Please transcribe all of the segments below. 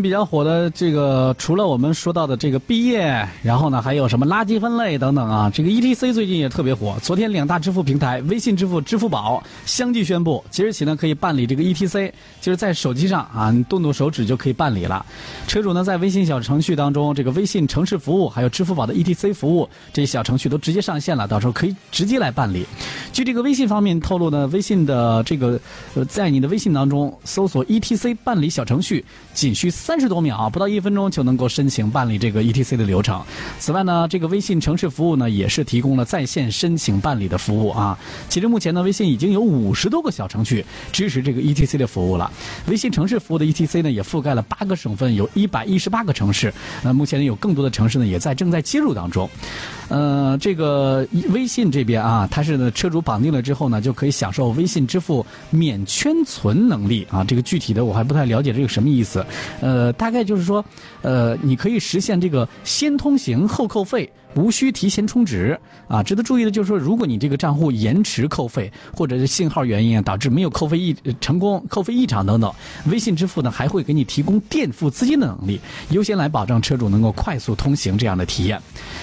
比较火的这个，除了我们说到的这个毕业，然后呢，还有什么垃圾分类等等啊。这个 ETC 最近也特别火。昨天两大支付平台微信支付、支付宝相继宣布，即日起呢可以办理这个 ETC，就是在手机上啊，你动动手指就可以办理了。车主呢在微信小程序当中，这个微信城市服务还有支付宝的 ETC 服务这些小程序都直接上线了，到时候可以直接来办理。据这个微信方面透露呢，微信的这个呃，在你的微信当中搜索 ETC 办理小程序，仅需。三十多秒，不到一分钟就能够申请办理这个 ETC 的流程。此外呢，这个微信城市服务呢也是提供了在线申请办理的服务啊。其实目前呢，微信已经有五十多个小程序支持这个 ETC 的服务了。微信城市服务的 ETC 呢也覆盖了八个省份，有一百一十八个城市。那目前呢有更多的城市呢也在正在接入当中。呃，这个微信这边啊，它是呢车主绑定了之后呢，就可以享受微信支付免圈存能力啊。这个具体的我还不太了解这个什么意思。呃，大概就是说，呃，你可以实现这个先通行后扣费。无需提前充值啊！值得注意的就是说，如果你这个账户延迟扣费，或者是信号原因啊导致没有扣费异成功、扣费异常等等，微信支付呢还会给你提供垫付资金的能力，优先来保障车主能够快速通行这样的体验。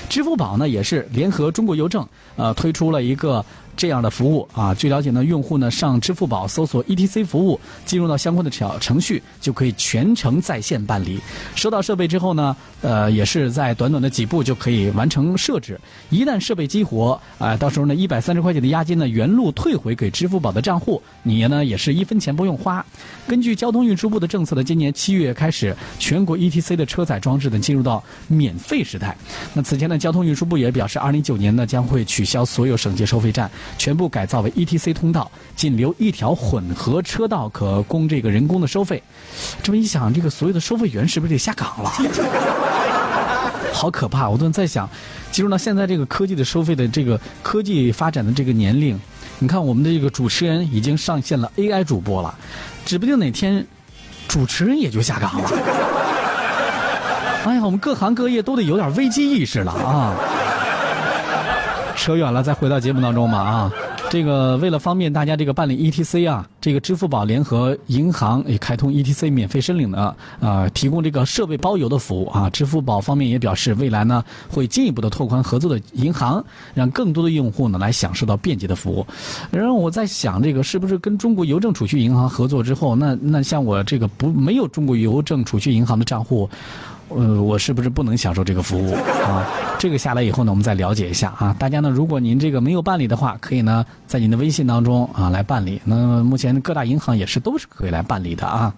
支付宝呢也是联合中国邮政呃推出了一个。这样的服务啊，据了解呢，用户呢上支付宝搜索 ETC 服务，进入到相关的小程序，就可以全程在线办理。收到设备之后呢，呃，也是在短短的几步就可以完成设置。一旦设备激活，啊，到时候呢，一百三十块钱的押金呢原路退回给支付宝的账户，你呢也是一分钱不用花。根据交通运输部的政策呢，今年七月开始，全国 ETC 的车载装置呢进入到免费时代。那此前呢，交通运输部也表示，二零一九年呢将会取消所有省界收费站。全部改造为 ETC 通道，仅留一条混合车道可供这个人工的收费。这么一想，这个所有的收费员是不是得下岗了？好可怕！我都在想，进入到现在这个科技的收费的这个科技发展的这个年龄，你看我们的这个主持人已经上线了 AI 主播了，指不定哪天主持人也就下岗了。哎呀，我们各行各业都得有点危机意识了啊！扯远了，再回到节目当中嘛啊，这个为了方便大家这个办理 ETC 啊，这个支付宝联合银行也开通 ETC 免费申领的啊，提供这个设备包邮的服务啊。支付宝方面也表示，未来呢会进一步的拓宽合作的银行，让更多的用户呢来享受到便捷的服务。然后我在想，这个是不是跟中国邮政储蓄银行合作之后，那那像我这个不没有中国邮政储蓄银行的账户。呃，我是不是不能享受这个服务啊？这个下来以后呢，我们再了解一下啊。大家呢，如果您这个没有办理的话，可以呢在您的微信当中啊来办理。那目前各大银行也是都是可以来办理的啊。